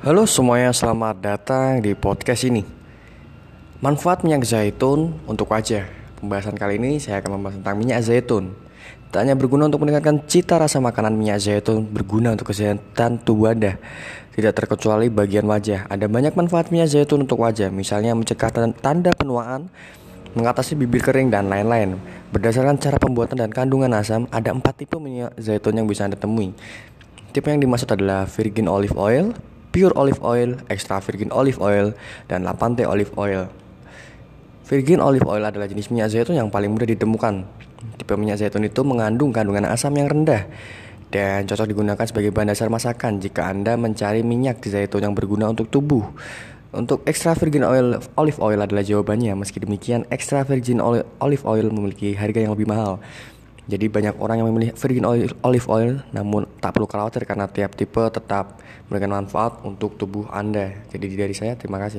Halo semuanya, selamat datang di podcast ini. Manfaat minyak zaitun untuk wajah. Pembahasan kali ini saya akan membahas tentang minyak zaitun. Tak hanya berguna untuk meningkatkan cita rasa makanan minyak zaitun, berguna untuk kesehatan tubuh Anda. Tidak terkecuali bagian wajah. Ada banyak manfaat minyak zaitun untuk wajah, misalnya mencegah tanda penuaan, mengatasi bibir kering dan lain-lain. Berdasarkan cara pembuatan dan kandungan asam, ada empat tipe minyak zaitun yang bisa Anda temui. Tipe yang dimaksud adalah virgin olive oil, pure olive oil, extra virgin olive oil, dan lapante olive oil. Virgin olive oil adalah jenis minyak zaitun yang paling mudah ditemukan. Tipe minyak zaitun itu mengandung kandungan asam yang rendah dan cocok digunakan sebagai bahan dasar masakan jika Anda mencari minyak zaitun yang berguna untuk tubuh. Untuk extra virgin oil olive oil adalah jawabannya. Meski demikian, extra virgin olive oil memiliki harga yang lebih mahal. Jadi banyak orang yang memilih virgin oil, olive oil namun tak perlu khawatir karena tiap tipe tetap memberikan manfaat untuk tubuh Anda. Jadi dari saya terima kasih.